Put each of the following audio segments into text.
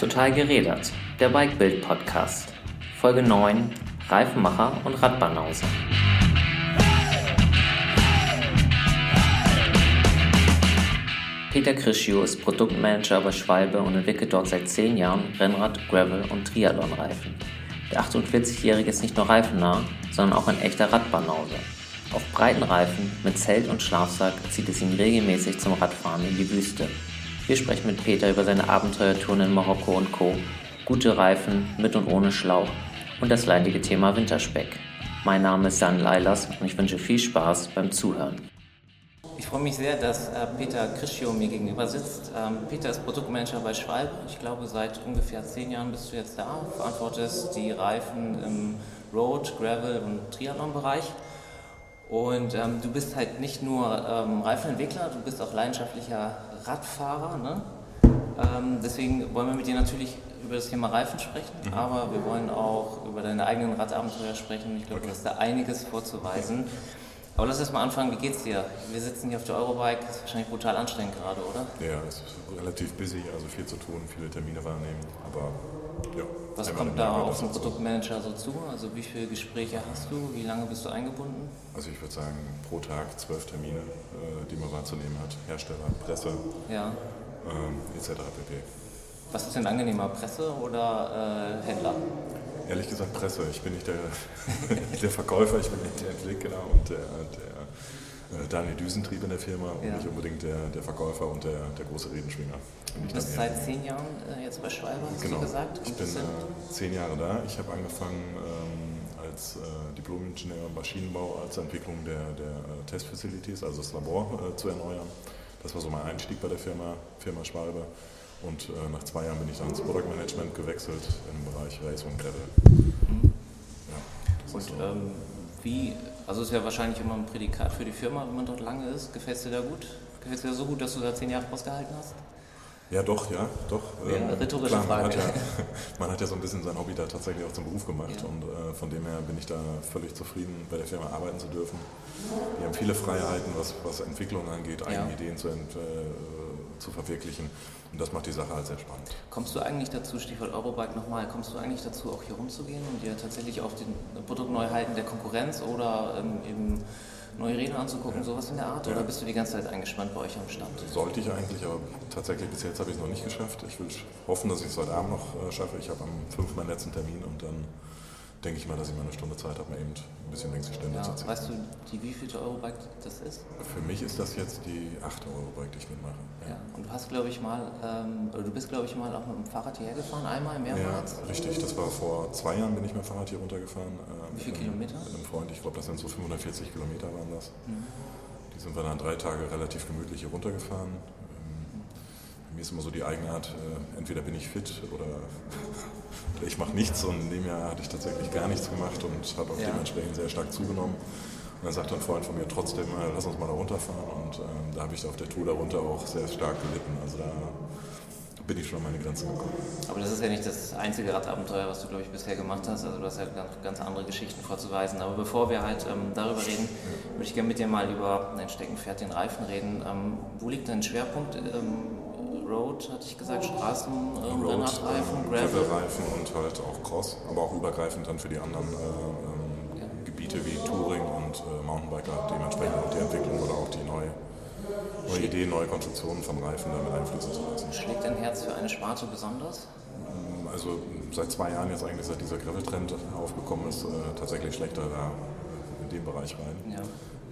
Total gerädert, der Bikebild Podcast. Folge 9: Reifenmacher und Radbanause. Peter Krischio ist Produktmanager bei Schwalbe und entwickelt dort seit 10 Jahren Rennrad-, Gravel- und Triathlon-Reifen. Der 48-Jährige ist nicht nur reifennah, sondern auch ein echter Radbanause. Auf breiten Reifen mit Zelt und Schlafsack zieht es ihn regelmäßig zum Radfahren in die Wüste. Wir sprechen mit Peter über seine Abenteuertouren in Marokko und Co., gute Reifen mit und ohne Schlauch und das leidige Thema Winterspeck. Mein Name ist Jan Leilas und ich wünsche viel Spaß beim Zuhören. Ich freue mich sehr, dass äh, Peter Krischio mir gegenüber sitzt. Ähm, Peter ist Produktmanager bei Schwalbe. Ich glaube, seit ungefähr zehn Jahren bist du jetzt da, verantwortest die Reifen im Road, Gravel und Triathlon-Bereich. Und ähm, du bist halt nicht nur ähm, Reifenentwickler, du bist auch leidenschaftlicher Radfahrer. Ne? Ähm, deswegen wollen wir mit dir natürlich über das Thema Reifen sprechen, mhm. aber wir wollen auch über deine eigenen Radabenteuer sprechen. Ich glaube, okay. du hast da einiges vorzuweisen. Aber lass uns mal anfangen, wie geht's dir? Wir sitzen hier auf der Eurobike, das ist wahrscheinlich brutal anstrengend gerade, oder? Ja, es ist relativ busy, also viel zu tun, viele Termine wahrnehmen, aber ja. Was kommt da auf einen Produktmanager so zu? Also wie viele Gespräche hast du? Wie lange bist du eingebunden? Also ich würde sagen, pro Tag zwölf Termine, äh, die man wahrzunehmen hat. Hersteller, Presse, ja. ähm, etc. pp. Was ist denn angenehmer, Presse oder äh, Händler? Ehrlich gesagt Presse. Ich bin nicht der, der Verkäufer, ich bin nicht der Entwickler und der, der Daniel Düsentrieb in der Firma und nicht unbedingt der, der Verkäufer und der, der große Redenschwinger. Du bist seit zehn Jahren äh, jetzt bei Schwalbe, hast genau. du gesagt? Ich bin äh, zehn Jahre da. Ich habe angefangen ähm, als äh, Diplom-Ingenieur Maschinenbau, als Entwicklung der, der äh, Testfacilities, also das Labor äh, zu erneuern. Das war so mein Einstieg bei der Firma, Firma Schwalbe. Und äh, nach zwei Jahren bin ich dann ins Produktmanagement gewechselt im Bereich Race und Gravel. Mhm. Ja, und so. ähm, wie, also ist ja wahrscheinlich immer ein Prädikat für die Firma, wenn man dort lange ist. Gefällt es dir da gut? Gefällt es dir so gut, dass du da zehn Jahre ausgehalten hast? Ja, doch, ja, doch. Ja, ähm, rhetorische Klar, Frage. Man hat, ja, man hat ja so ein bisschen sein Hobby da tatsächlich auch zum Beruf gemacht ja. und äh, von dem her bin ich da völlig zufrieden, bei der Firma arbeiten zu dürfen. Wir haben viele Freiheiten, was, was Entwicklung angeht, eigene Ideen zu, ent, äh, zu verwirklichen. Und das macht die Sache halt sehr spannend. Kommst du eigentlich dazu, Stichwort Eurobike nochmal, kommst du eigentlich dazu, auch hier rumzugehen und dir tatsächlich auf den Produktneuheiten der Konkurrenz oder ähm, eben neue Räder anzugucken, sowas in der Art? Ja. Oder bist du die ganze Zeit eingespannt bei euch am Stand? Sollte ich eigentlich, aber tatsächlich bis jetzt habe ich es noch nicht geschafft. Ich will hoffen, dass ich es heute Abend noch äh, schaffe. Ich habe am 5 meinen letzten Termin und dann denke ich mal, dass ich mal eine Stunde Zeit habe, mir eben ein bisschen längst die Stände ja, zu ziehen. Weißt du, die wievielte Eurobike das ist? Für mich ist das jetzt die achte Eurobike, die ich mitmache. Ja, ja. und du hast, glaube ich, mal, ähm, oder du bist, glaube ich, mal auch mit dem Fahrrad hierher gefahren, einmal, mehrmals? Ja, richtig. Das war vor zwei Jahren, bin ich mit dem Fahrrad hier runtergefahren. Äh, Wie viele Kilometer? Mit einem Freund, ich glaube, das sind so 540 Kilometer waren das. Mhm. Die sind wir dann drei Tage relativ gemütlich hier runtergefahren mir ist immer so die Eigenart, äh, entweder bin ich fit oder ich mache nichts und in dem Jahr hatte ich tatsächlich gar nichts gemacht und habe auch ja. dementsprechend sehr stark zugenommen. Und dann sagt ein Freund von mir trotzdem, äh, lass uns mal da runterfahren und ähm, da habe ich auf der Tour darunter auch sehr stark gelitten. Also da bin ich schon an meine Grenzen gekommen. Aber das ist ja nicht das einzige Radabenteuer, was du, glaube ich, bisher gemacht hast. Also du hast ja ganz, andere Geschichten vorzuweisen. Aber bevor wir halt ähm, darüber reden, würde ich gerne mit dir mal über dein Steckenpferd, den Reifen, reden. Ähm, wo liegt dein Schwerpunkt? Ähm, Road, hatte ich gesagt, Straßen, ähm, Road, Rennradreifen, äh, Gravel-Reifen und halt auch Cross, aber auch übergreifend dann für die anderen äh, ähm, ja. Gebiete wie Touring und äh, Mountainbiker, dementsprechend auch die Entwicklung oder auch die neue, neue Ideen, neue Konstruktionen von Reifen damit einfließen zu lassen. Schlägt dein Herz für eine Sparte besonders? Mm, also seit zwei Jahren jetzt eigentlich, seit dieser Gravel-Trend aufgekommen ist, äh, tatsächlich schlechter da in den Bereich rein. Ja.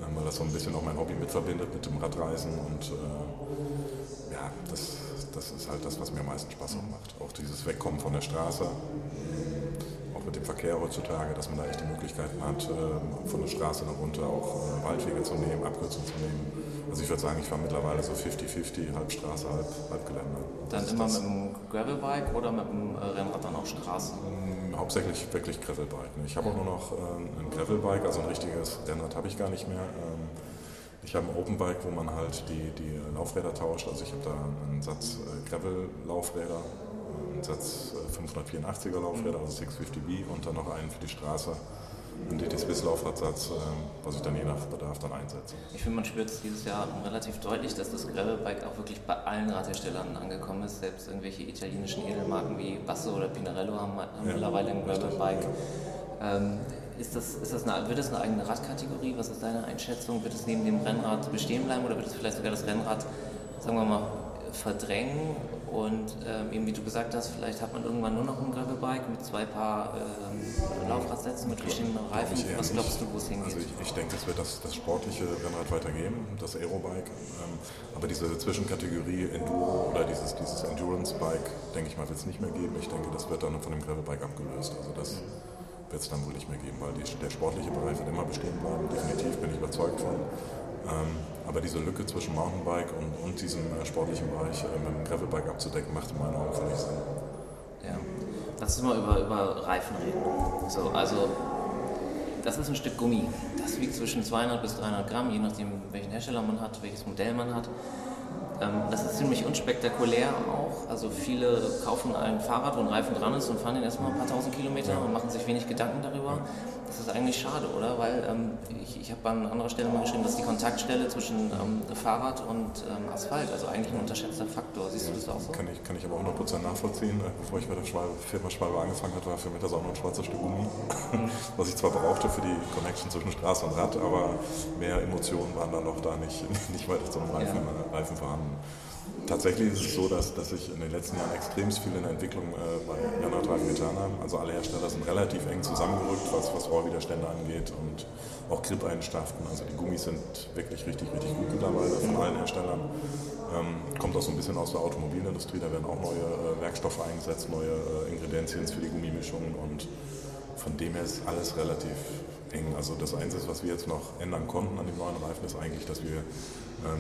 Weil das so ein bisschen auch mein Hobby mit verbindet mit dem Radreisen und äh, ja, das das ist halt das, was mir am meisten Spaß auch macht. Auch dieses Wegkommen von der Straße, auch mit dem Verkehr heutzutage, dass man da echt die Möglichkeiten hat, äh, von der Straße nach runter auch äh, Waldwege zu nehmen, Abkürzungen zu nehmen. Also ich würde sagen, ich fahre mittlerweile so 50-50, halb Straße, halb, halb Gelände. Dann immer das. mit dem Gravelbike oder mit dem äh, Rennrad dann auch Straße? Hauptsächlich wirklich Gravelbike. Ich habe auch nur noch ein Gravelbike, also ein richtiges Rennrad habe ich gar nicht mehr. Ähm, ich habe ein Openbike, wo man halt die, die Laufräder tauscht. Also ich habe da einen Satz äh, Gravel-Laufräder, einen Satz 584er äh, Laufräder, also 650B und dann noch einen für die Straße ein DT-Swiss-Laufradsatz, was ich dann je nach Bedarf dann einsetze. Ich finde, man spürt es dieses Jahr relativ deutlich, dass das Gravelbike auch wirklich bei allen Radherstellern angekommen ist. Selbst irgendwelche italienischen Edelmarken wie Basso oder Pinarello haben, haben ja, mittlerweile ein Gravelbike. Ähm, ist das, ist das eine, wird das eine eigene Radkategorie? Was ist deine Einschätzung? Wird es neben dem Rennrad bestehen bleiben oder wird es vielleicht sogar das Rennrad, sagen wir mal, verdrängen? Und ähm, eben wie du gesagt hast, vielleicht hat man irgendwann nur noch ein Gravelbike mit zwei Paar ähm, Laufradsätzen mit verschiedenen Reifen. Was glaubst du, wo es hingeht? Also ich, ich, denke, es wird das, das sportliche Rennrad weitergeben, das Aerobike. Ähm, aber diese Zwischenkategorie Enduro oder dieses, dieses Endurance-Bike, denke ich mal, wird es nicht mehr geben. Ich denke, das wird dann von dem Gravelbike abgelöst. Also das wird es dann wohl nicht mehr geben, weil die, der sportliche Bereich wird immer bestehen bleiben. Definitiv bin ich überzeugt von. Ähm, aber diese Lücke zwischen Mountainbike und, und diesem äh, sportlichen Bereich äh, mit dem Gravelbike abzudecken, macht in meinen Augen völlig Sinn. Ja. Lass uns mal über, über Reifen reden. So, also, das ist ein Stück Gummi. Das wiegt zwischen 200 bis 300 Gramm, je nachdem, welchen Hersteller man hat, welches Modell man hat. Ähm, das ist ziemlich unspektakulär auch. Also viele kaufen ein Fahrrad, wo ein Reifen dran ist und fahren den erstmal ein paar tausend Kilometer ja. und machen sich wenig Gedanken darüber. Das ist eigentlich schade, oder? Weil ähm, ich, ich habe an anderer Stelle mal geschrieben, dass die Kontaktstelle zwischen ähm, Fahrrad und ähm, Asphalt, also eigentlich ein unterschätzter Faktor. Siehst du das auch so? Kann ich, kann ich aber 100% nachvollziehen. Äh, bevor ich bei der Schwalbe, Firma Schwalbe angefangen habe, war für mich das auch noch ein schwarzes Stück Gummi, mhm. was ich zwar brauchte für die Connection zwischen Straße und Rad, aber mehr Emotionen waren dann noch da nicht, nicht weiter zum Reifen, ja. Reifen vorhanden. Tatsächlich ist es so, dass, dass sich in den letzten Jahren extrem viel in der Entwicklung äh, bei Janatreifen getan haben. Also alle Hersteller sind relativ eng zusammengerückt, was, was Rohrwiderstände angeht und auch Grip-Eigenschaften. Also die Gummis sind wirklich richtig, richtig gut mittlerweile von allen Herstellern. Ähm, kommt auch so ein bisschen aus der Automobilindustrie, da werden auch neue äh, Werkstoffe eingesetzt, neue äh, Ingredienzien für die Gummimischungen und von dem her ist alles relativ eng. Also das Einzige, was wir jetzt noch ändern konnten an dem neuen Reifen, ist eigentlich, dass wir ähm,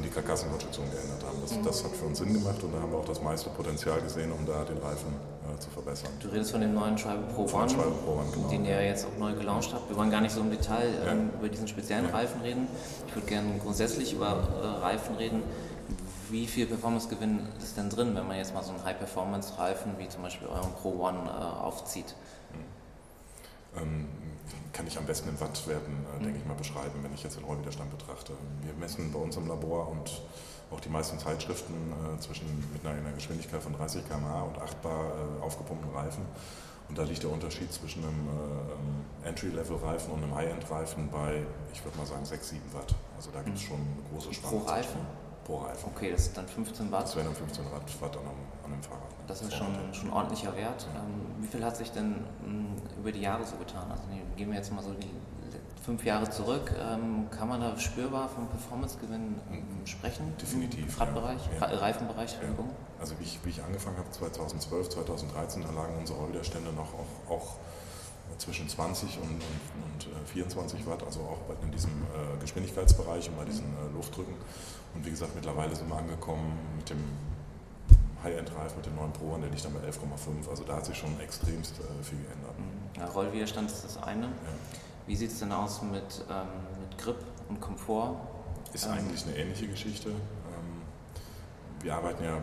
die Karkassenkonstruktion geändert haben. Das, das, hat für uns Sinn gemacht und da haben wir auch das meiste Potenzial gesehen, um da den Reifen äh, zu verbessern. Du redest von dem neuen Schwalbe Pro One, Pro One genau. den ihr jetzt auch neu gelauncht habt. Wir wollen gar nicht so im Detail ja. ähm, über diesen speziellen ja. Reifen reden. Ich würde gerne grundsätzlich über äh, Reifen reden. Wie viel Performance-Gewinn ist denn drin, wenn man jetzt mal so einen High-Performance-Reifen wie zum Beispiel euren Pro One äh, aufzieht? Ähm, kann ich am besten in Wattwerten, äh, denke ich mal, beschreiben, wenn ich jetzt den Rollwiderstand betrachte. Wir messen bei uns im Labor und auch die meisten Zeitschriften äh, zwischen mit einer, einer, Geschwindigkeit von 30 km/h und 8 bar äh, aufgepumpten Reifen. Und da liegt der Unterschied zwischen einem äh, Entry-Level-Reifen und einem High-End-Reifen bei, ich würde mal sagen, 6, 7 Watt. Also da gibt es mhm. schon eine große Spanne. Pro Reifen? Pro Reifen. Okay, das sind dann 15 Watt? Das wären dann 15 Watt an einem, an einem Fahrrad. Das ist schon, schon ordentlicher Wert. Ähm, wie viel hat sich denn m, hm, über die Jahre so getan? Also gehen wir jetzt mal so die fünf Jahre zurück. Ähm, kann man da spürbar vom Performancegewinn ähm, sprechen? Definitiv. Radbereich, ja. Reifenbereich, ja. Also wie ich, wie ich angefangen habe 2012, 2013, da lagen unsere Rollwiderstände noch auch, auch zwischen 20 und, und, und 24 äh, Watt, also auch in diesem äh, Geschwindigkeitsbereich und bei diesen äh, Luftdrücken. Und wie gesagt, mittlerweile sind wir angekommen mit dem High-End-Reif, mit dem neuen Pro, der liegt dann bei 11,5. Also da hat sich schon extremst äh, viel geändert. Mhm. Ja, Rollwiderstand ist das eine. Ja. Wie sieht es denn aus mit, ähm, mit Grip und Komfort? Ist ähm, eigentlich eine ähnliche Geschichte. Ähm, wir arbeiten ja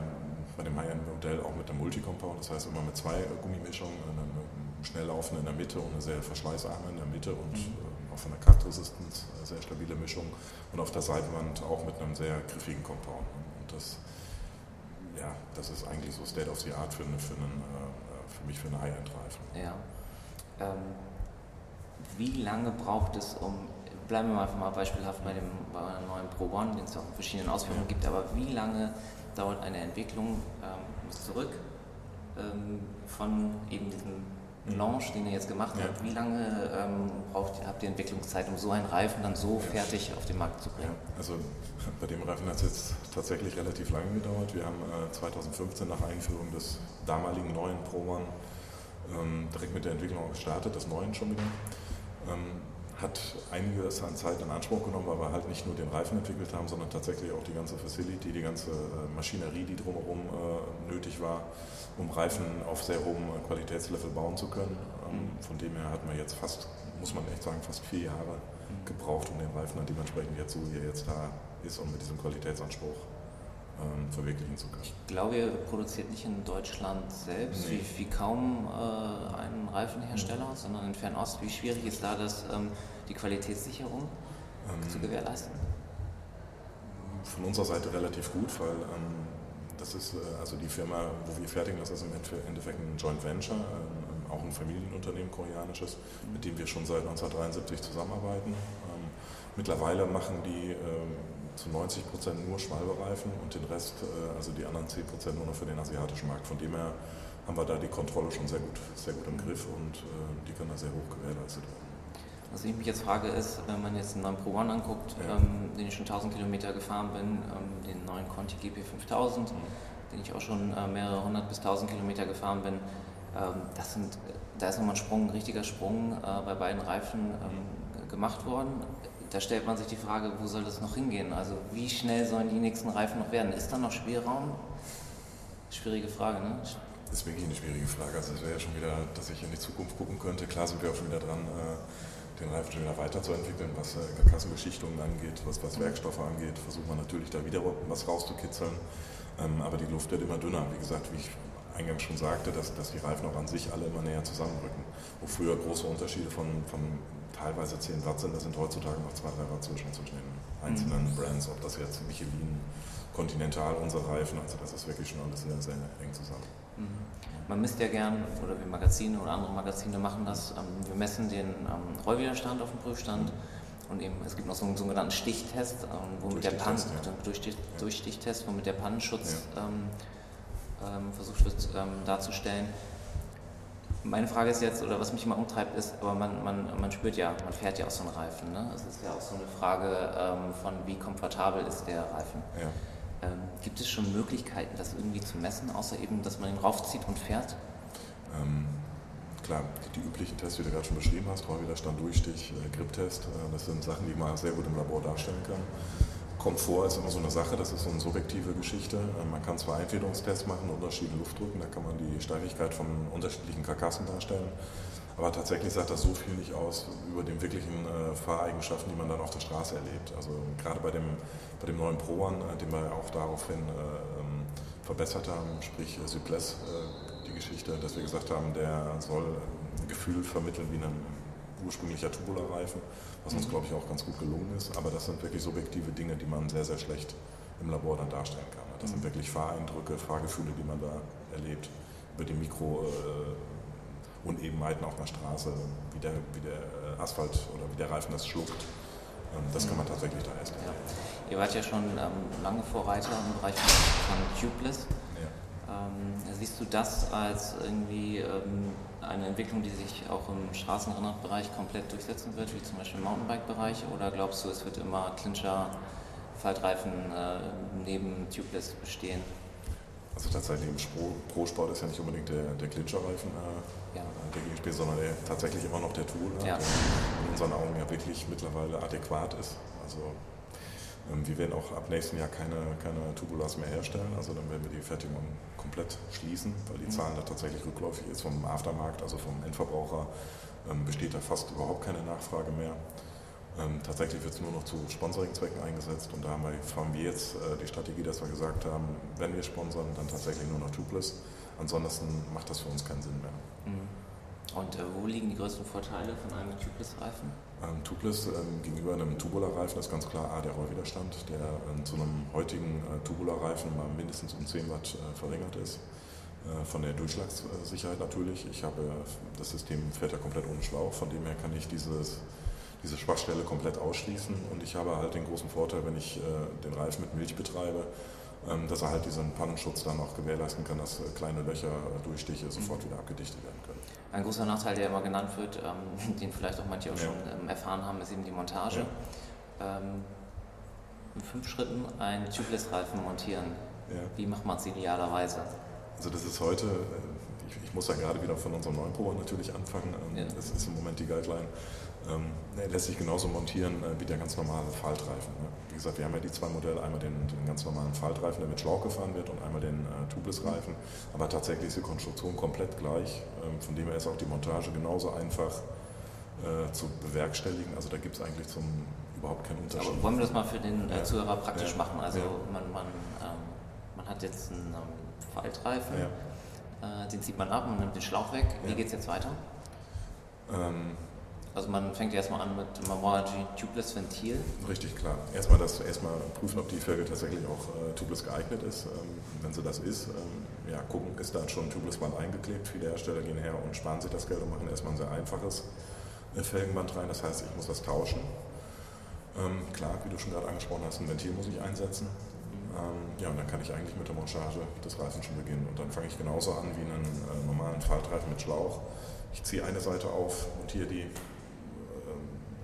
bei dem High-End-Modell auch mit der Multicompound, das heißt immer mit zwei Gummimischungen, eine schnell laufende in der Mitte und eine sehr verschleißarme in der Mitte und mhm. äh, auch von der Cut Resistance äh, sehr stabile Mischung und auf der Seitenwand auch mit einem sehr griffigen Compound. Und das, ja, das ist eigentlich so State of the Art für, eine, für, einen, äh, für mich für eine High-End-Reifen. Ja. Ähm, wie lange braucht es, um bleiben wir einfach mal beispielhaft bei dem bei einem neuen Pro One, den es auch in verschiedenen Ausführungen gibt, aber wie lange dauert eine Entwicklung ähm, zurück ähm, von eben diesem Launch, den ihr jetzt gemacht habt? Wie lange ähm, braucht, habt ihr Entwicklungszeit, um so einen Reifen dann so fertig auf den Markt zu bringen? Also bei dem Reifen hat es jetzt tatsächlich relativ lange gedauert. Wir haben äh, 2015 nach Einführung des damaligen neuen Pro One ähm, direkt mit der Entwicklung gestartet, des neuen schon wieder. Ähm, hat einiges an Zeit in Anspruch genommen, weil wir halt nicht nur den Reifen entwickelt haben, sondern tatsächlich auch die ganze Facility, die ganze äh, Maschinerie, die drumherum äh, nötig war, um Reifen auf sehr hohem Qualitätslevel bauen zu können. Ähm, mhm. Von dem her hatten wir jetzt fast, muss man echt sagen, fast vier Jahre mhm. gebraucht, um den Reifen dann dementsprechend jetzt so, wie er jetzt da ist und mit diesem Qualitätsanspruch ähm, verwirklichen zu können. Ich glaube, ihr produziert nicht in Deutschland selbst, nee. wie, wie, kaum äh, ein Reifenhersteller, mhm. sondern in Fernost. Wie schwierig ist da das, ähm, die Qualitätssicherung ähm, zu gewährleisten? Von unserer Seite relativ gut, weil ähm, das ist äh, also die Firma, wo wir fertigen, das ist im Endeffekt ein Joint Venture, ähm, auch ein Familienunternehmen koreanisches, mit dem wir schon seit 1973 zusammenarbeiten. Ähm, mittlerweile machen die ähm, zu 90 Prozent nur Schwalbereifen und den Rest, äh, also die anderen 10 Prozent nur noch für den asiatischen Markt. Von dem her haben wir da die Kontrolle schon sehr gut, sehr gut im Griff und äh, die können da sehr hoch gewährleistet werden. Was ich mich jetzt frage ist, wenn man jetzt einen neuen Pro One anguckt, ja. ähm, den ich schon 1000 Kilometer gefahren bin, ähm, den neuen Conti GP 5000, mhm. den ich auch schon äh, mehrere hundert bis 1000 Kilometer gefahren bin, ähm, das sind, da ist nochmal ein Sprung, ein richtiger Sprung äh, bei beiden Reifen ähm, gemacht worden da stellt man sich die Frage, wo soll das noch hingehen? Also wie schnell sollen die nächsten Reifen noch werden? Ist da noch Spielraum? Schwierige Frage, ne? Das ist wirklich eine schwierige Frage. Also es wäre ja schon wieder, dass ich in die Zukunft gucken könnte. Klar sind wir auch schon wieder dran, äh, den Reifen schon wieder weiterzuentwickeln, was äh, Karkassenbeschichtungen angeht, was, was Werkstoffe angeht. Versucht man natürlich da wieder was rauszukitzeln. Ähm, aber die Luft wird immer dünner. Wie gesagt, wie ich eingangs schon sagte, dass, dass die Reifen auch an sich alle immer näher zusammenrücken. Wo früher große Unterschiede von, von teilweise 10 Watt sind, das sind heutzutage noch 2, 3 Watt zwischen, zwischen den einzelnen mhm. Brands, ob das jetzt Michelin, Continental, unsere Reifen, also das ist wirklich schon alles sehr, sehr eng zusammen. Mhm. Man misst ja gern, oder wir Magazine oder andere Magazine machen das, ähm, wir messen den ähm, Rollwiderstand auf dem Prüfstand mhm. und eben, es gibt noch so einen sogenannten Stichtest, ähm, womit der Pan, ja. Durchstich, Durchstichtest, womit der Pannenschutz ja. ähm, ähm, versucht wird ähm, darzustellen. Meine Frage ist jetzt, oder was mich immer umtreibt, ist, aber man, man, man spürt ja, man fährt ja auch so einen Reifen. Ne? Es ist ja auch so eine Frage ähm, von, wie komfortabel ist der Reifen. Ja. Ähm, gibt es schon Möglichkeiten, das irgendwie zu messen, außer eben, dass man ihn raufzieht und fährt? Ähm, klar, die, die, üblichen Tests, die du gerade schon beschrieben hast, Rollwiderstand, Durchstich, äh, Grip-Test, äh, das sind Sachen, die man sehr gut im Labor darstellen kann. Komfort ist immer so eine Sache, das ist so eine subjektive Geschichte. Ähm, man kann zwar Einfederungstests machen, unterschiedliche Luftdrücken, da kann man die Steifigkeit von unterschiedlichen Karkassen darstellen, aber tatsächlich sagt das so viel nicht aus über den wirklichen äh, Fahreigenschaften, die man dann auf der Straße erlebt. Also gerade bei dem, bei dem neuen Pro One, äh, den wir auch daraufhin äh, ähm, verbessert haben, sprich äh, Suples, äh, die Geschichte, dass wir gesagt haben, der soll ein Gefühl vermitteln wie ein ursprünglicher Tubular-Reifen was uns, glaube ich, auch ganz gut gelungen ist. Aber das sind wirklich subjektive Dinge, die man sehr, sehr schlecht im Labor dann darstellen kann. Das sind mhm. wirklich Fahreindrücke, Fahrgefühle, die man da erlebt, über die Mikro-Unebenheiten äh, auf einer Straße, wie der, wie der äh, Asphalt oder wie der Reifen das schluckt. Ähm, das kann man mhm. tatsächlich da erst. Ja. Ihr wart ja schon ähm, lange Vorreiter im Bereich von Tubeless. Ähm, siehst du das als irgendwie ähm, eine Entwicklung, die sich auch im Straßenrennradbereich komplett durchsetzen wird, wie zum Beispiel im Mountainbike-Bereich? Oder glaubst du, es wird immer Clincher, Faltreifen äh, neben Tubeless bestehen? Also tatsächlich im Pro-Sport ist ja nicht unbedingt der, der Clincher-Reifen äh, ja. der Gegenspiel, sondern der, tatsächlich immer noch der Tool, ja. der in unseren Augen ja wirklich mittlerweile adäquat ist. Also wir werden auch ab nächsten Jahr keine, keine Tubulas mehr herstellen, also dann werden wir die Fertigung komplett schließen, weil die mhm. Zahlen da tatsächlich rückläufig ist vom Aftermarkt, also vom Endverbraucher ähm, besteht da fast überhaupt keine Nachfrage mehr. Ähm, tatsächlich wird es nur noch zu Sponsoring-Zwecken eingesetzt und da haben wir, haben wir jetzt äh, die Strategie, dass wir gesagt haben, wenn wir sponsern, dann tatsächlich nur noch Tubeless. Ansonsten macht das für uns keinen Sinn mehr. Mhm. Und äh, wo liegen die größten Vorteile von einem Tubeless-Reifen? Ähm, Tubeless ähm, gegenüber einem Tubular-Reifen ist ganz klar A, der Rollwiderstand, der ähm, zu einem heutigen äh, Tubular-Reifen mal mindestens um 10 Watt äh, verringert ist. Äh, von der Durchschlagssicherheit natürlich. Ich habe, das System fährt ja komplett ohne Schlauch, von dem her kann ich dieses, diese Schwachstelle komplett ausschließen und ich habe halt den großen Vorteil, wenn ich äh, den Reifen mit Milch betreibe, dass er halt diesen Pannenschutz dann auch gewährleisten kann, dass äh, kleine Löcher, Durchstiche sofort wieder abgedichtet werden können. Ein großer Nachteil, der immer genannt wird, ähm, den vielleicht auch manche auch ja. schon ähm, erfahren haben, ist eben die Montage. Ja. in fünf Schritten einen Tubeless-Reifen montieren. Ja. Wie macht man es idealerweise? Also das ist heute, ich, ich, muss ja gerade wieder von unserem neuen Pro natürlich anfangen. Das ist im Moment die Guideline. Ähm, er lässt sich genauso montieren äh, wie der ganz normale Faltreifen. Ne? Wie gesagt, wir haben ja die zwei Modelle, einmal den, den ganz normalen Faltreifen, der mit Schlauch gefahren wird, und einmal den äh, Tubeless-Reifen. Aber tatsächlich ist die Konstruktion komplett gleich. Ähm, von dem her ist auch die Montage genauso einfach äh, zu bewerkstelligen. Also da gibt es eigentlich zum überhaupt keinen Unterschied. Aber wollen wir das mal für den äh, Zuhörer praktisch ja. machen? Also ja. man, man ähm, hat jetzt einen ähm, Faltreifen, ja. äh, den zieht man ab, man nimmt den Schlauch weg. Wie ja. geht es jetzt weiter? Ähm, also man fängt erstmal an mit Mamoragy Tubeless Ventil. Richtig, klar. Erstmal, das, erstmal prüfen, ob die Felge tatsächlich auch äh, tubeless geeignet ist. Ähm, wenn sie das ist, ähm, ja, gucken, ist da schon ein tubeless Band eingeklebt. Viele Hersteller gehen her und sparen sich das Geld und machen erstmal ein sehr einfaches äh, Felgenband rein. Das heißt, ich muss das tauschen. Ähm, klar, wie du schon gerade angesprochen hast, ein Ventil muss ich einsetzen. Ähm, ja, und dann kann ich eigentlich mit der Montage des Reifens schon beginnen. Und dann fange ich genauso an wie einen äh, normalen Faltreifen mit Schlauch. Ich ziehe eine Seite auf, montiere die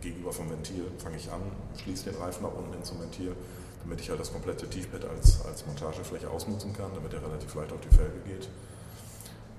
gegenüber vom Ventil fange ich an, schließe den Reifen nach unten hin zum Ventil, damit ich halt das komplette Tiefbett als, als Montagefläche ausnutzen kann, damit er relativ leicht auf die Felge geht.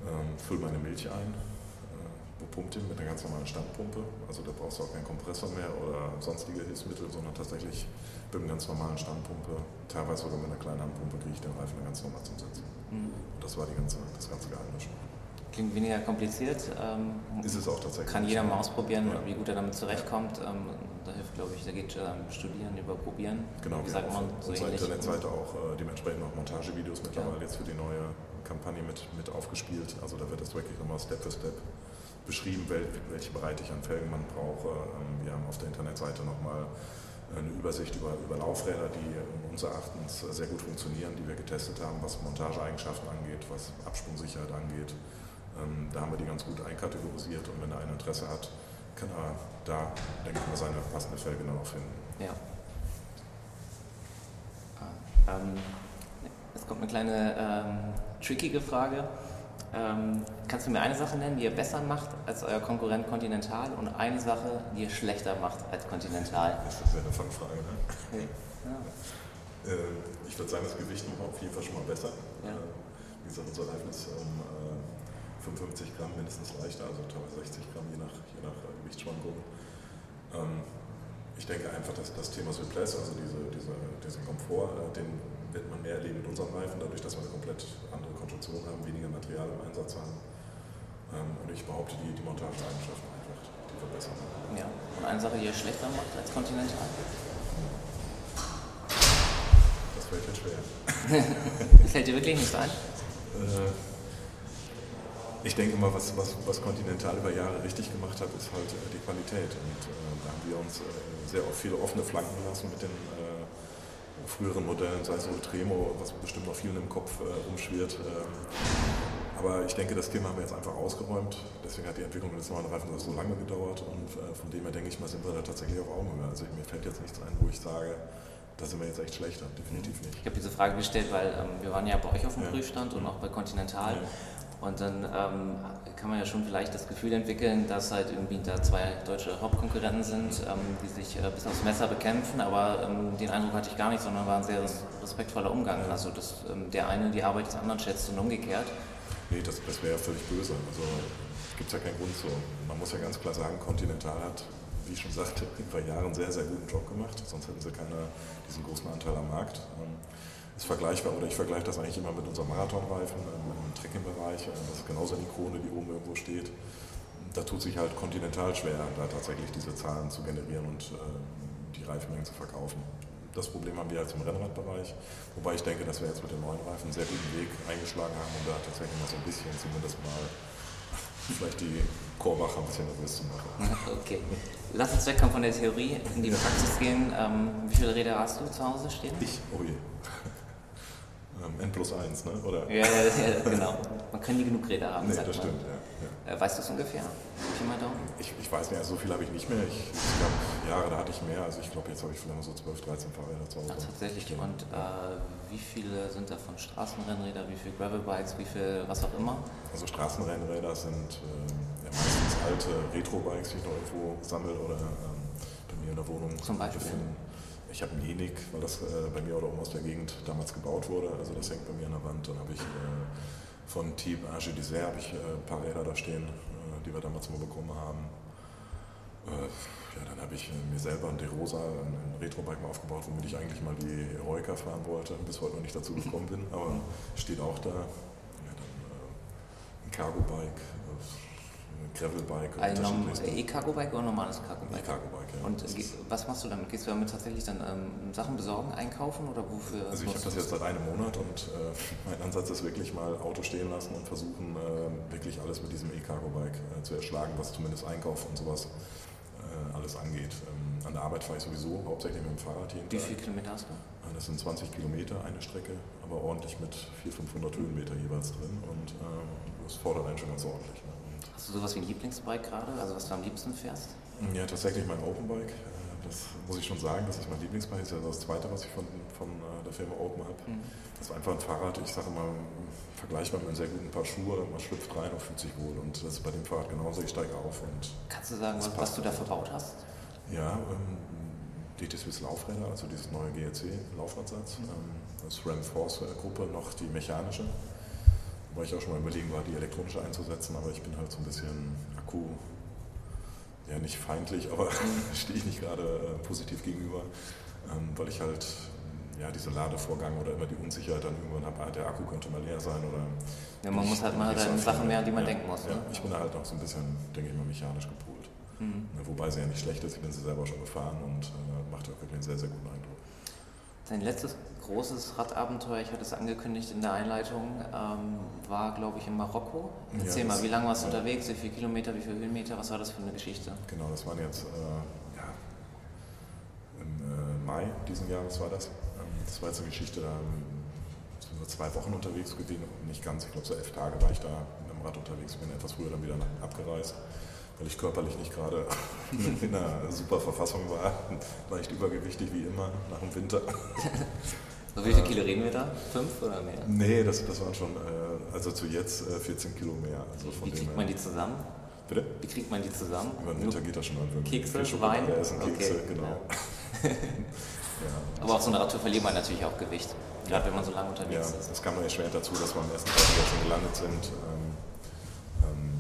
Ähm, fülle meine Milch ein, äh, bepumpt ihn mit einer ganz normalen Standpumpe, also da brauchst du auch keinen Kompressor mehr oder sonstige Hilfsmittel, sondern tatsächlich mit einer ganz normalen Standpumpe, teilweise sogar mit einer kleinen Handpumpe kriege ich den Reifen ganz normal zum Sitzen. Mhm. Und das war die ganze, das ganze Geheimnis schon. Klingt weniger kompliziert. Ähm, ist es auch tatsächlich. Kann jeder mal ausprobieren, ja. wie gut er damit zurechtkommt. Ähm, da hilft, glaube ich, da geht ähm, Studieren über Probieren. Genau, wie sagt man so Unsere Internetseite auch äh, dementsprechend auch Montagevideos mittlerweile ja. jetzt für die neue Kampagne mit, mit aufgespielt. Also da wird das wirklich nochmal Step für Step beschrieben, welche Breite ich an Felgen man brauche. Ähm, wir haben auf der Internetseite nochmal eine Übersicht über, über Laufräder, die unseres Erachtens sehr gut funktionieren, die wir getestet haben, was Montageeigenschaften angeht, was Absprungsicherheit angeht. Ähm, da haben wir die ganz gut einkategorisiert und wenn er ein Interesse hat, kann er da, denke ich mal, seine passende dann auch finden. Ja. Ah, ähm, es kommt eine kleine ähm, trickige Frage. Ähm, kannst du mir eine Sache nennen, die ihr besser macht als euer Konkurrent Continental und eine Sache, die ihr schlechter macht als Continental? Das ist ja eine Fangfrage, ne? Okay. Ja. Äh, ich würde sagen, das Gewicht machen wir auf jeden Fall schon mal besser. Ja. Äh, wie gesagt, unser Reifen ist um 55 Gramm mindestens leichter, also teilweise 60 Gramm, je nach, je nach äh, Gewichtsschwankung. Ähm, ich denke einfach, dass das Thema Suppress, also diese, diese, diesen Komfort, äh, den wird man mehr erleben mit unserem Reifen, dadurch, dass wir eine komplett andere Konstruktion haben, weniger Material im Einsatz haben. Ähm, und ich behaupte, die, die Montageeigenschaften einfach, die verbessern. Ja, und eine Sache, die ihr schlechter macht als Continental? Das fällt mir schwer. fällt dir wirklich nicht ein? Äh, ich denke mal, was, was, was Continental über Jahre richtig gemacht hat, ist halt äh, die Qualität. Und äh, da haben wir uns äh, sehr oft viele offene Flanken lassen mit den äh, früheren Modellen, sei es Ultremo, was bestimmt noch vielen im Kopf äh, rumschwirrt. Ähm, aber ich denke, das Thema haben wir jetzt einfach ausgeräumt. Deswegen hat die Entwicklung des neuen Reifens so lange gedauert. Und äh, von dem her denke ich mal, sind wir da tatsächlich auf Augenhöhe. Also mir fällt jetzt nichts ein, wo ich sage, da sind wir jetzt echt schlechter, definitiv nicht. Ich habe diese Frage gestellt, weil ähm, wir waren ja bei euch auf dem ja. Prüfstand und auch bei Continental. Ja. Und dann ähm, kann man ja schon vielleicht das Gefühl entwickeln, dass halt irgendwie da zwei deutsche Hauptkonkurrenten sind, ähm, die sich äh, bis aufs Messer bekämpfen, aber ähm, den Eindruck hatte ich gar nicht, sondern war ein sehr respektvoller Umgang. Also dass ähm, der eine die Arbeit des anderen schätzt und umgekehrt. Nee, das, das wäre ja völlig böse. Also gibt es ja keinen Grund so. Man muss ja ganz klar sagen, Continental hat, wie ich schon sagte, über Jahre einen sehr, sehr guten Job gemacht, sonst hätten sie keine, diesen großen Anteil am Markt. Ähm, ist vergleichbar, oder ich vergleiche das eigentlich immer mit unserem Marathonreifen im, im Trekkingbereich. Äh, das ist genauso eine Ikone, die oben irgendwo steht. Da tut sich halt kontinental schwer, da tatsächlich diese Zahlen zu generieren und äh, die Reifenmengen zu verkaufen. Das Problem haben wir jetzt im Rennradbereich, wobei ich denke, dass wir jetzt mit den neuen Reifen einen sehr guten Weg eingeschlagen haben, um da tatsächlich mal so ein bisschen zumindest mal vielleicht die Chorwache ein bisschen nervös zu machen. Okay. Lass uns wegkommen von der Theorie in die Praxis gehen. Ähm, wie viele Räder hast du zu Hause stehen? Ich? Oh je ähm, N plus 1, ne? oder? Ja, ja, ja, genau. Man kann nie genug Räder haben. Nee, das stimmt, ja, ja. Äh, weißt du es ungefähr? Ich, ich weiß nicht, also so viel habe ich nicht mehr. Ich, es gab Jahre, da hatte ich mehr. Also ich glaube, jetzt habe ich vielleicht so 12, 13 Fahrräder zu Hause. Ach, tatsächlich. Und äh, wie viele sind davon Straßenrennräder, wie viele Gravelbikes, wie viel was auch immer? Also Straßenrennräder sind äh, ja, meistens alte Retro-Bikes, die ich noch irgendwo sammle oder ähm, bei mir in der Wohnung Zum Beispiel? befinden. Ich habe einen Enik, weil das äh, bei mir oder oben aus der Gegend damals gebaut wurde. Also das hängt bei mir an der Wand. Dann habe ich äh, von Typ Age d'Isère habe ich äh, ein paar Räder da stehen, äh, die wir damals mal bekommen haben. Äh, ja, dann habe ich äh, mir selber ein DeRosa, ein, ein Retrobike mal aufgebaut, womit ich eigentlich mal die Heroica fahren wollte. Bis heute noch nicht dazu gekommen bin, aber steht auch da. Ja, dann ein Cargo-Bike, Gravelbike. Ein E-Cargo-Bike oder normales Cargo-Bike? E-Cargo-Bike, ja. Und was machst du damit? Gehst du damit tatsächlich dann ähm, Sachen besorgen, einkaufen oder wofür? Also ich habe das jetzt seit einem Monat und äh, mein Ansatz ist wirklich mal Auto stehen lassen und versuchen äh, wirklich alles mit diesem E-Cargo-Bike äh, zu erschlagen, was zumindest Einkauf und sowas äh, alles angeht. Ähm, an der Arbeit fahre ich sowieso hauptsächlich mit dem Fahrrad jeden Wie viele Kilometer hast du? Äh, das sind 20 Kilometer eine Strecke, aber ordentlich mit 400, 500 Höhenmeter jeweils drin und äh, das fordert einen schon ganz ordentlich. Ne? Hast du sowas wie ein Lieblingsbike gerade, also was du am liebsten fährst? Ja, tatsächlich mein Openbike. Äh, das muss ich schon sagen, das ist mein Lieblingsbike. Das ist ja das zweite, was ich von, von äh, der Firma Open habe. Mhm. Das war einfach ein Fahrrad, ich sage mal, vergleichbar mit einem sehr guten Paar Schuhe. Man schlüpft rein und fühlt sich wohl. Und das ist bei dem Fahrrad genauso. Ich steige auf. Und Kannst du sagen, was, was, du da verbaut hast? Ja, ähm, DT Swiss Laufräder, also dieses neue GRC-Laufradsatz. Mhm. Ähm, das Ram Force Gruppe noch die mechanische. Wobei ich auch schon mal überlegen war, die elektronische einzusetzen, aber ich bin halt so ein bisschen Akku, ja nicht feindlich, aber stehe ich nicht gerade äh, positiv gegenüber, ähm, weil ich halt ja, diese Ladevorgang oder immer die Unsicherheit dann irgendwann habe, ah, der Akku könnte mal leer sein oder. Ja, man muss halt mal halt Sachen mehr, an die man ja, denken muss. Ja, ne? ich bin da halt auch so ein bisschen, denke ich mal, mechanisch gepolt. Mhm. Wobei sie ja nicht schlecht ist, ich bin sie selber schon gefahren und äh, macht auch wirklich einen sehr, sehr guten Eindruck. Dein letztes großes Radabenteuer, ich hatte es angekündigt in der Einleitung, ähm, war, glaube ich, in Marokko. Erzähl ja, mal, wie lange warst du ja. unterwegs, wie viele Kilometer, wie viele Höhenmeter, was war das für eine Geschichte? Genau, das waren jetzt äh, ja, im äh, Mai diesen Jahres war das. Ähm, das war jetzt eine Geschichte, da sind wir zwei Wochen unterwegs gewesen, nicht ganz, ich glaube so elf Tage war ich da mit dem Rad unterwegs, bin etwas früher dann wieder abgereist weil ich körperlich nicht gerade in einer super Verfassung war. Leicht übergewichtig wie immer nach dem Winter. So wie viele Kilo reden wir da? Fünf oder mehr? Nee, das, das waren schon, äh, also zu jetzt 14 äh, Kilo mehr. Also wie kriegt man die zusammen? Bitte? Wie kriegt man die zusammen? Über den Winter geht das schon mal. Kekse, Wein? Essen, Kekse, okay. genau. Ja. ja. Aber auf so einer Radtour verliert man natürlich auch Gewicht, gerade wenn man so lange unterwegs ja, ist. Das kam mir erschwert dazu, dass wir am ersten Tag wieder schon gelandet sind. Ähm, ähm,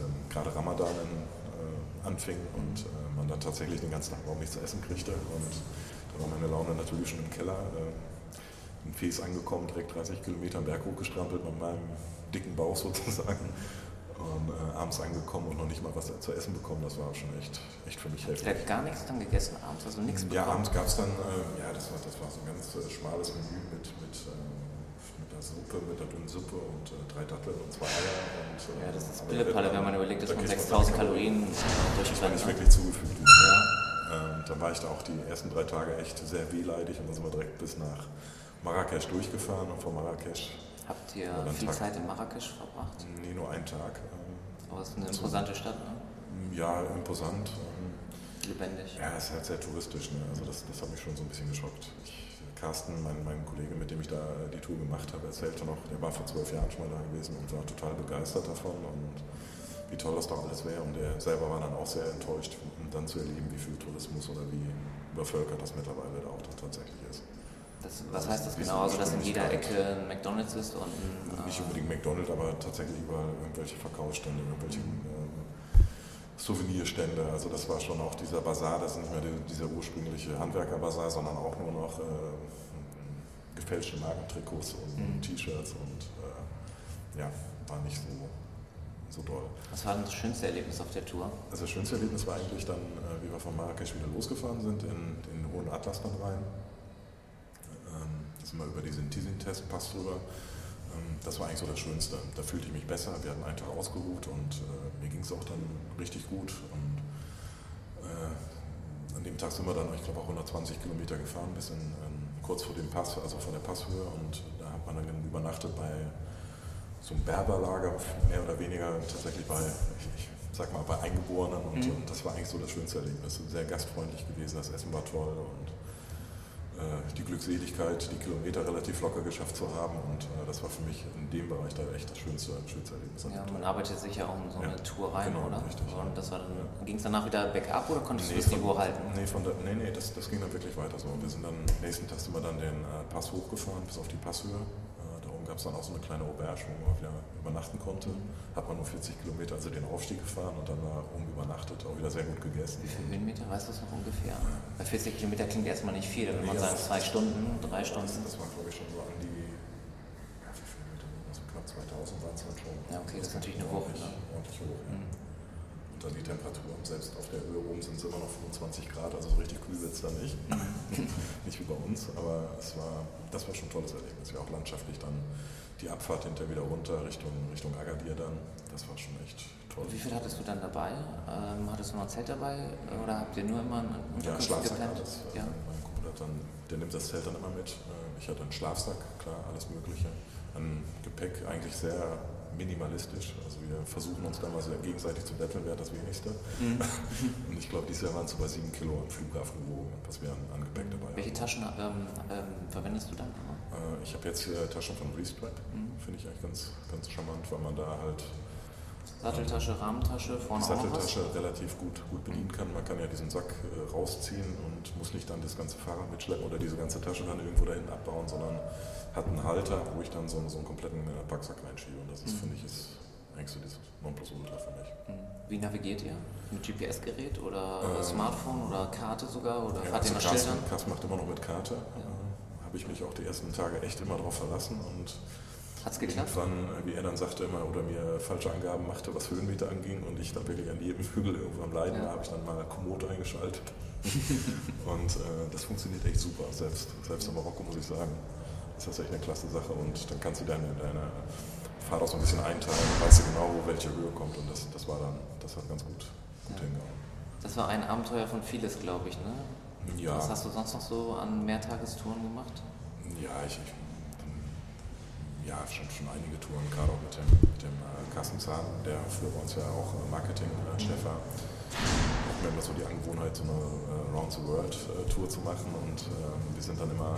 ähm, gerade Ramadan in, äh, anfing und äh, man dann tatsächlich den ganzen Tag überhaupt nichts zu essen kriegte. Und da war meine Laune natürlich schon im Keller. Äh, in Fes angekommen, direkt 30 Kilometer am Berg hochgestrampelt mit meinem dicken Bauch sozusagen. Und äh, abends angekommen und noch nicht mal was zu essen bekommen, das war schon echt, echt für mich heftig. Du gar nichts dann gegessen abends, also nichts bekommen? Ja, abends gab es dann, äh, ja, das war, das war so ein ganz äh, schmales Menü mit, mit, äh, mit der Suppe, mit der dünnen Suppe und äh, drei Datteln und zwei Eier. Und, äh, ja, das ist Pillepalle, wenn man überlegt, dass man 6000 Kalorien durch Das war nicht wirklich zugefügt. Ja. Ähm, dann war ich da auch die ersten drei Tage echt sehr wehleidig und dann sind wir direkt bis nach Marrakesch durchgefahren und von Marrakesch. Habt ihr viel Tag, Zeit in Marrakesch verbracht? Nee, nur einen Tag. Ähm, Aber es ist eine imposante Stadt, ne? Ja, imposant. Ähm, Lebendig. Ja, es ist halt sehr touristisch. Ne? Also das, das hat mich schon so ein bisschen geschockt. Ich, Carsten, mein, mein Kollege, mit dem ich da die Tour gemacht habe, erzählte noch, der war vor zwölf Jahren schon mal da gewesen und war total begeistert davon und wie toll das doch alles wäre. Und er selber war dann auch sehr enttäuscht, um dann zu erleben, wie viel Tourismus oder wie übervölkert das mittlerweile da auch tatsächlich ist. Das, was heißt das genau? Also, dass in jeder Ecke ein McDonalds ist und ein, Nicht unbedingt McDonalds, aber tatsächlich überall irgendwelche Verkaufsstände, irgendwelche äh, Souvenirstände. Also, das war schon auch dieser Bazar, das ist nicht mehr die, dieser ursprüngliche Handwerkerbazar, sondern auch nur noch äh, gefälschte Markentrikots und, mhm. T-Shirts und äh, ja, war nicht so, so doll. Was war denn das schönste Erlebnis auf der Tour? Also, das schönste Erlebnis war eigentlich dann, äh, wie wir von Marrakesch wieder losgefahren sind, in, in den Hohen Atlas dann rein sind wir über diesen Tisin-Test-Pass drüber. Ähm, das war eigentlich so das Schönste. Da fühlte ich mich besser. Wir hatten einen Tag ausgeruht und äh, mir ging es auch dann richtig gut. Und äh, an dem Tag sind wir dann, ich glaube, auch 120 Kilometer gefahren, bis in, kurz vor dem Pass, also vor der Passhöhe. Und da hat man dann übernachtet bei so einem Berberlager, mehr oder weniger tatsächlich bei, ich, ich sag mal, bei Eingeborenen. Und, mhm. und, das war eigentlich so das schönste Erlebnis. Sehr gastfreundlich gewesen, das Essen war toll und die Glückseligkeit, die Kilometer relativ locker geschafft zu haben. Und äh, das war für mich in dem Bereich da echt das schönste, schönste Erlebnis. Ja, man arbeitet sich ja auch in so eine ja, Tour rein, genau, oder? Richtig, und das war dann, ging es danach wieder bergab oder konntest nee, du das Niveau halten? Nee, von der, nee, nee das, das ging dann wirklich weiter so. Wir sind dann, nächsten Tag sind wir dann den äh, Pass hochgefahren, bis auf die Passhöhe gab es dann auch so eine kleine Auberge, wo man wieder übernachten konnte. Hat man nur 40 Kilometer, also den Aufstieg gefahren und dann da oben übernachtet, auch wieder sehr gut gegessen. Wie viele Höhenmeter, weißt du das noch ungefähr? Bei 40 Kilometer klingt erstmal nicht viel, wenn man sagt zwei Stunden, drei Stunden. Das, das war glaube ich schon so an die, ja, wie viele Meter, also knapp 2000 waren es dann schon. Ja, okay, das, das ist natürlich eine Woche. Ne? Ordentlich hoch, ja. Mhm. Dann die Temperatur. Selbst auf der Höhe oben sind es immer noch 25 Grad, also so richtig kühl wird es da nicht. nicht wie bei uns, aber es war, das war schon ein tolles Erlebnis. Ja, auch landschaftlich dann die Abfahrt hinter wieder runter Richtung, Richtung Agadir dann. Das war schon echt toll. Wie viel hattest du dann dabei? Ähm, hattest du noch ein Zelt dabei oder habt ihr nur immer einen Unterkunft ja, gepennt? Alles, ja, mein Kumpel hat dann, der nimmt das Zelt dann immer mit. Äh, ich hatte einen Schlafsack, klar, alles Mögliche. An Gepäck eigentlich sehr minimalistisch. Also wir versuchen uns da mal sehr gegenseitig zu betteln, wer das wenigste. Mhm. Und ich glaube, dieses Jahr waren es so bei sieben Kilo am Flughafen gewogen, was wir an, an Gepäck dabei Welche haben. Welche Taschen ähm, ähm, verwendest du dann? Äh, ich habe jetzt äh, Taschen von Restrap, mhm. finde ich eigentlich ganz, ganz charmant, weil man da halt Satteltasche, Rahmentasche, vorne Satteltasche relativ gut, gut bedienen kann. Man kann ja diesen Sack äh, rausziehen und muss nicht dann das ganze Fahrrad mitschleppen oder diese ganze Tasche dann irgendwo dahin abbauen, sondern hat einen Halter, wo ich dann so, so einen kompletten äh, Packsack reinschiebe. Und das ist, mhm. finde ich, ist eigentlich so dieses Nonplusultra für mich. Mhm. Wie navigiert ihr? Mit GPS-Gerät oder ähm, Smartphone oder Karte sogar? Oder ja, fahrt ihr also nach Schildern? Kass macht immer noch mit Karte. Ja. Äh, Habe ich mich auch die ersten Tage echt immer darauf verlassen und Hat's geklappt? Irgendwann, wie er dann sagte immer, oder mir falsche Angaben machte, was Höhenmeter anging und ich da wirklich an jedem Hügel irgendwo am Leiden ja. war, habe ich dann mal Komoot eingeschaltet. und äh, das funktioniert echt super. Selbst, selbst in Marokko muss ich sagen, ist das echt eine klasse Sache und dann kannst du deine, deine Fahrt auch so ein bisschen einteilen, weißt du genau, wo welche Höhe kommt und das, das war dann, das hat ganz gut, gut ja. hingehauen. Das war ein Abenteuer von vieles, glaube ich, ne? Ja. Was hast du sonst noch so an Mehrtagestouren gemacht? Ja, ich, ich ja, schon, schon einige Touren, gerade auch mit dem, mit dem äh, Carsten der bei uns ja auch äh, Marketing-Chef war. Hatten wir immer so die Angewohnheit, so eine äh, Round the World äh, Tour zu machen und ähm, wir sind dann immer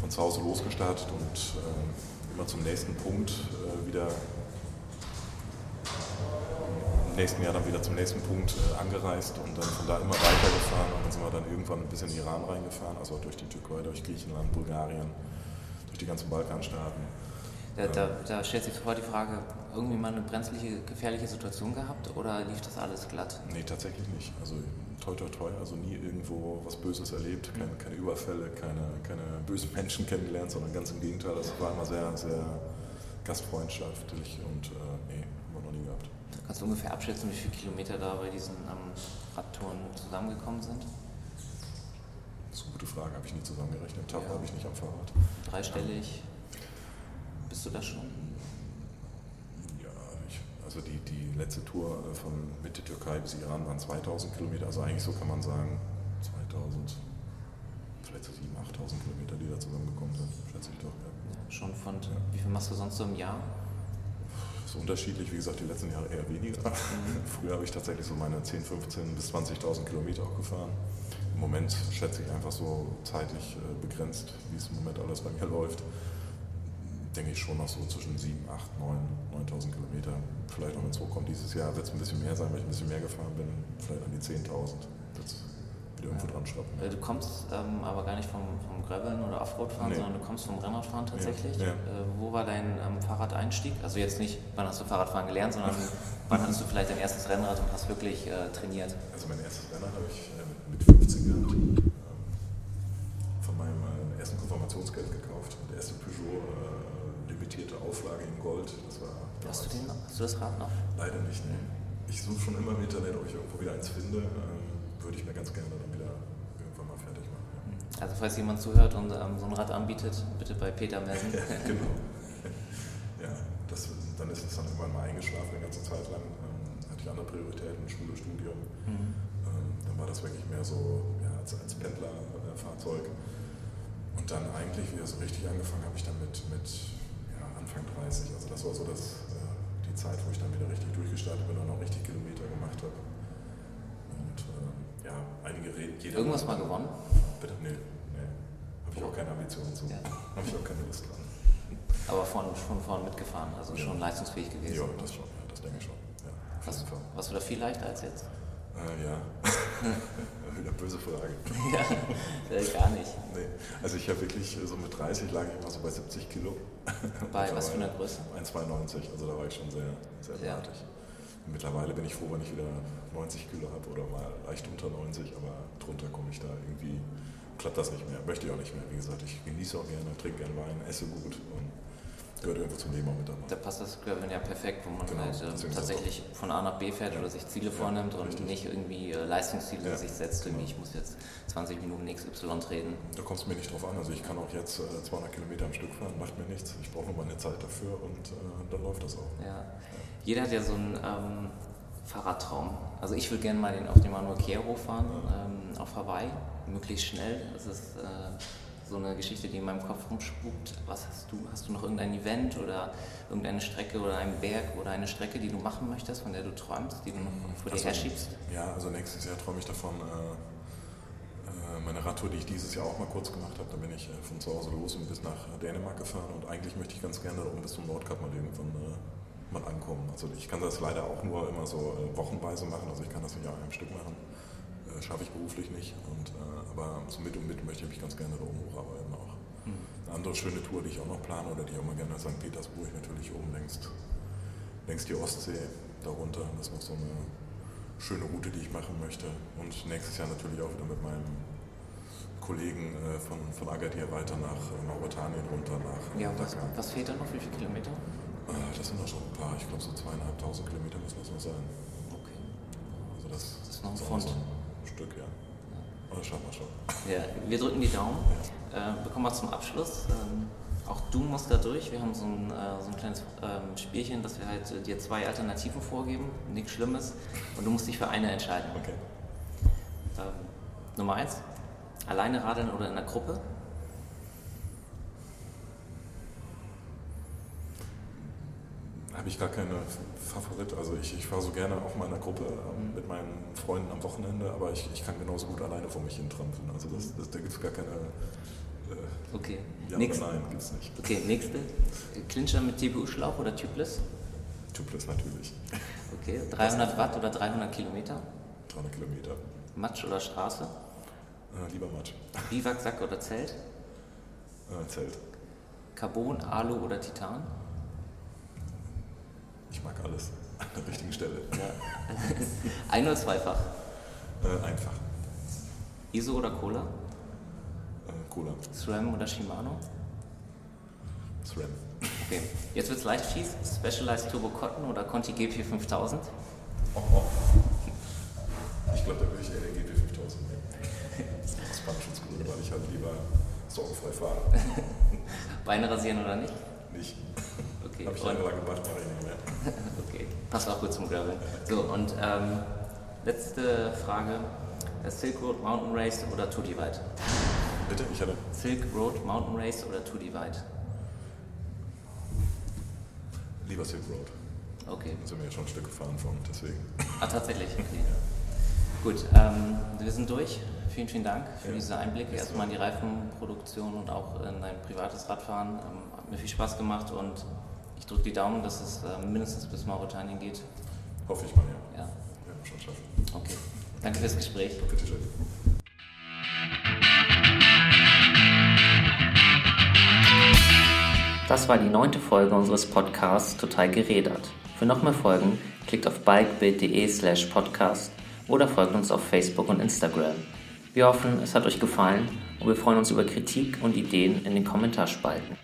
von zu Hause losgestartet und ähm, immer zum nächsten Punkt äh, wieder im nächsten Jahr dann wieder zum nächsten Punkt äh, angereist und dann von da immer weitergefahren. Und dann sind wir dann irgendwann ein bisschen in Iran reingefahren, also durch die Türkei, durch Griechenland, Bulgarien durch die ganzen Balkanstaaten. Da, da, da, stellt sich sofort die Frage, irgendwie mal eine brenzliche, gefährliche Situation gehabt oder lief das alles glatt? Nee, tatsächlich nicht. Also toi toi toi, also nie irgendwo was Böses erlebt, keine, keine Überfälle, keine, keine bösen Menschen kennengelernt, sondern ganz im Gegenteil, das war immer sehr, sehr gastfreundschaftlich und äh, nee, haben wir noch nie gehabt. Kannst du ungefähr abschätzen, wie viele Kilometer da bei diesen ähm, Radtouren zusammengekommen sind? Gute Frage, habe ich nie zusammengerechnet. Tab ja. habe ich nicht am Fahrrad. Dreistellig. Bist du da schon? Ja, ich, also die, die letzte Tour äh, von Mitte Türkei bis Iran waren 2000 Kilometer. Also eigentlich so kann man sagen 2000, vielleicht so 7.000, 8.000 Kilometer, die da zusammengekommen sind, schätze ich doch. Ja. Ja, schon von, ja. wie viel machst du sonst so im Jahr? Ist unterschiedlich, wie gesagt, die letzten Jahre eher weniger. Mhm. Früher habe ich tatsächlich so meine 10, 15 bis 20.000 Kilometer auch gefahren im Moment schätze ich einfach so zeitlich äh, begrenzt, wie es im Moment alles bei mir läuft, denke ich schon noch so zwischen 7, 8, 9, 9.000 Kilometer. Vielleicht noch, wenn es hochkommt dieses Jahr, wird es ein bisschen mehr sein, weil ich ein bisschen mehr gefahren bin, vielleicht an die 10.000. Irgendwo ja. dran schrappen. Äh, du kommst ähm, aber gar nicht vom, vom Graveln oder Offroad-Fahren, nee. sondern du kommst vom Rennradfahren tatsächlich. Ja. Äh, wo war dein ähm, Fahrradeinstieg? Also jetzt nicht, wann hast du Fahrradfahren gelernt, sondern wann hattest du vielleicht dein erstes Rennrad und hast wirklich äh, trainiert? Also mein erstes Rennrad habe ich äh, mit 15 gehabt. Ähm, von meinem ersten Konfirmationsgeld gekauft. Der erste Peugeot äh, limitierte Auflage in Gold. Das war hast, du den, hast du das Rad noch? Leider nicht, ne. Ich suche schon immer im Internet, ob ich irgendwo wieder eins finde. Ähm, würde ich mir ganz gerne dann wieder irgendwann mal fertig machen. Ja. Also falls jemand zuhört und ähm, so ein Rad anbietet, bitte bei Peter melden. ja, genau. ja, das, dann ist es dann irgendwann mal eingeschlafen eine ganze Zeit lang. Ähm, hatte ich andere Prioritäten, Schule, Studium. Mhm war das wirklich mehr so ja, als, als Pendlerfahrzeug. Und dann eigentlich wieder so richtig angefangen habe ich dann mit, mit ja, Anfang 30. Also das war so das, äh, die Zeit, wo ich dann wieder richtig durchgestartet bin und auch richtig Kilometer gemacht habe. Und äh, ja, einige reden. Irgendwas mal gewonnen? Bitte? Nee, nee. Habe ich auch keine Ambitionen zu. Ja. Habe ich auch keine Lust dran. Aber von, von vorn mitgefahren, also ja. schon leistungsfähig gewesen. Ja, das schon, ja, das denke ich schon. Ja, was, warst du da viel leichter als jetzt? Äh, ja. Eine böse Frage. Ja, gar nicht. Nee. Also ich habe wirklich, so mit 30 lag ich immer so bei 70 Kilo. Bei was für einer Größe? 1,92, also da war ich schon sehr, sehr ja. Mittlerweile bin ich froh, wenn ich wieder 90 Kilo habe oder mal leicht unter 90, aber drunter komme ich da irgendwie, klappt das nicht mehr. Möchte ich auch nicht mehr. Wie gesagt, ich genieße auch gerne, trinke gerne Wein, esse gut und gehört irgendwo zum Leben auch mit dabei. Da passt das Graveln ja perfekt, wo man genau, halt äh, tatsächlich von A nach B fährt ja. oder sich Ziele ja, vornimmt und richtig. nicht irgendwie äh, Leistungsziele ja. sich setzt, irgendwie ich muss jetzt 20 Minuten XY treten. Da kommt es mir nicht drauf an. Also ich kann auch jetzt äh, 200 Kilometer am Stück fahren, macht mir nichts. Ich brauche nur meine Zeit dafür und äh, dann läuft das auch. Ja. Jeder hat ja so einen ähm, Fahrradtraum. Also ich würde gerne mal den, auf dem Manuel Chiaro fahren, ähm, auf Hawaii, möglichst schnell. Das ist äh, so eine Geschichte, die in meinem Kopf rumspukt. Was hast du? Hast du noch irgendein Event oder irgendeine Strecke oder einen Berg oder eine Strecke, die du machen möchtest, von der du träumst, die du noch vor also, dir herschiebst? Ja, also nächstes Jahr träume ich davon, äh, äh, meine Radtour, die ich dieses Jahr auch mal kurz gemacht habe, da bin ich äh, von zu Hause los und bis nach Dänemark gefahren und eigentlich möchte ich ganz gerne oben bis zum Nordkap mal irgendwann äh, mal ankommen. Also ich kann das leider auch nur immer so wochenweise machen, also ich kann das nicht an einem Stück machen schaffe ich beruflich nicht. Und, äh, aber so mit und mit möchte ich mich ganz gerne da oben hocharbeiten auch. Mhm. Eine andere schöne Tour, die ich auch noch plane oder die ich auch mal gerne nach St. Petersburg natürlich oben längst, längst die Ostsee darunter. Das ist noch so eine schöne Route, die ich machen möchte. Und nächstes Jahr natürlich auch wieder mit meinem Kollegen äh, von, von Agadir weiter nach äh, Mauretanien runter nach Ja, was, was fehlt da noch? Wie viele Kilometer? Äh, das sind noch schon ein paar, ich glaube so zweieinhalbtausend Kilometer müssen das noch sein. Okay. Also das, das ist noch ein Front. Stück, ja. Aber das schaffen wir schon. Ja, wir drücken die Daumen. Ja. Äh, bekommen wir zum Abschluss. Ähm, auch du musst da durch. Wir haben so ein, äh, so ein kleines ähm, Spielchen, dass wir halt äh, dir zwei Alternativen vorgeben. Nichts Schlimmes. Und du musst dich für eine entscheiden. Okay. Ähm, Nummer eins. Alleine radeln oder in der Gruppe? Habe ich gar keine Favorit. Also ich, ich fahre so gerne auch mal in einer Gruppe ähm, mit meinen Freunden am Wochenende, aber ich, ich kann genauso gut alleine vor mich hin trampeln. Also das, das, da gibt es gar keine. Äh, okay. Ja Nächste. nein, gibt es nicht. Okay, nächste. Clincher mit TPU-Schlauch oder Tubeless? Tubeless natürlich. Okay, 300 Watt oder 300 Kilometer? 300 Kilometer. Matsch oder Straße? Äh, lieber Matsch. Biwaksack oder Zelt? Äh, Zelt. Carbon, Alu oder Titan? Ich mag alles an der richtigen Stelle. Ja. Ein- oder zweifach? Äh, einfach. ISO oder Cola? Äh, Cola. SRAM oder Shimano? SRAM. Okay, jetzt wird es leicht fies. Specialized Turbo Cotton oder Conti GP 5000? Oh, oh. Ich glaube, da würde ich eher den GP 5000 nehmen. Das Brandschutzgründe, weil ich halt lieber sorgenfrei fahre. Beine rasieren oder nicht? Nicht. Okay. Habe ich jahrelang gemacht, mache ich nicht mehr. okay, passt auch gut zum Gravel. So, und ähm, letzte Frage. Silk Road Mountain Race oder Tour Divide? Bitte, ich hatte. Silk Road Mountain Race oder Tour Divide? Lieber Silk Road. Okay. Da sind wir ja schon ein Stück gefahren von, deswegen. Ah, tatsächlich, okay. Gut, ähm, wir sind durch. Vielen, vielen Dank für ja. diese Einblicke erstmal in die Reifenproduktion und auch in dein privates Radfahren. Ähm, hat mir viel Spaß gemacht und ich drücke die Daumen, dass es äh, mindestens bis Mauretanien geht. Hoffe ich mal, ja. Ja, ja schon schaffen. Okay. Danke fürs Gespräch. Bitte schön. Das war die neunte Folge unseres Podcasts Total gerädert. Für noch mehr Folgen klickt auf bikebild.de slash podcast oder folgt uns auf Facebook und Instagram. Wir hoffen, es hat euch gefallen und wir freuen uns über Kritik und Ideen in den Kommentarspalten.